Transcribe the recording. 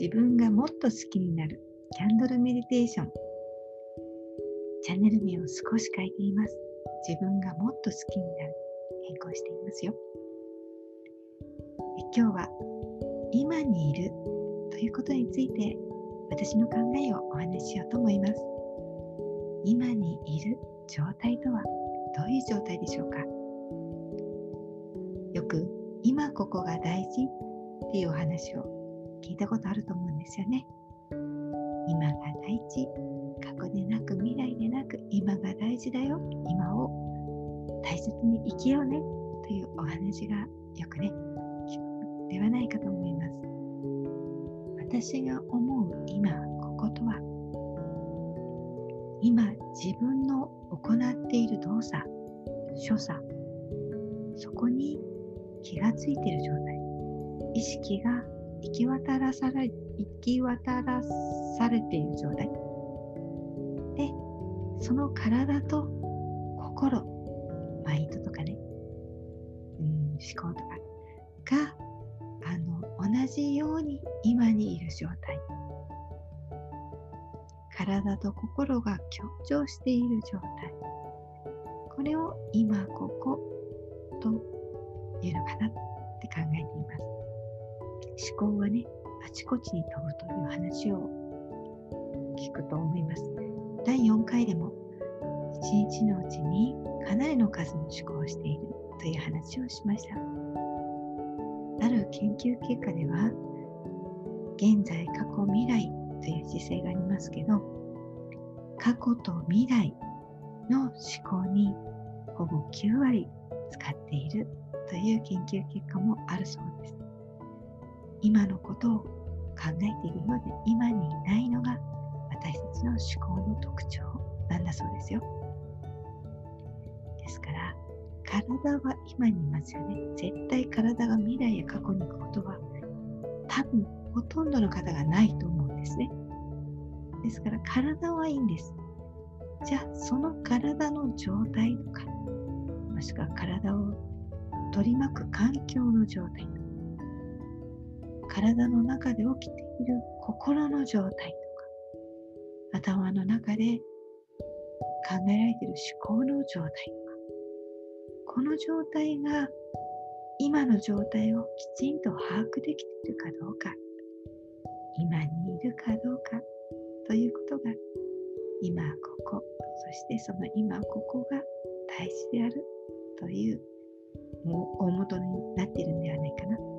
自分がもっと好きになる。キャンドルメディテーション。チャンネル名を少し変えています。自分がもっと好きになる。変更していますよ。今日は今にいるということについて私の考えをお話ししようと思います。今にいる状態とはどういう状態でしょうか？よく今ここが大事っていうお話を聞いたことあると思うんですよね。今が大事。過去でなく未来でなく今が大事だよ。今を大切に生きようねというお話がよくね、聞くではないかと思います。私が思う今こことは今自分の行っている動作、所作、そこに気がついている状態、意識が行き渡らされ、行き渡らされている状態。で、その体と心、マインドとかね、うん、思考とかが、あの、同じように今にいる状態。体と心が協調している状態。これを今ここというのかなって考えています。思考はね、あちこちに飛ぶという話を聞くと思います。第4回でも1日のうちにかなりの数の思考をしているという話をしました。ある研究結果では、現在、過去、未来という姿勢がありますけど、過去と未来の思考にほぼ9割使っているという研究結果もあるそうです。今のことを考えているようで今にいないのが私たちの思考の特徴なんだそうですよ。ですから体は今にいますよね。絶対体が未来や過去に行くことは多分ほとんどの方がないと思うんですね。ですから体はいいんです。じゃあその体の状態とかもしくは体を取り巻く環境の状態とか体の中で起きている心の状態とか頭の中で考えられている思考の状態とかこの状態が今の状態をきちんと把握できているかどうか今にいるかどうかということが今ここそしてその今ここが大事であるという大元になっているんではないかな。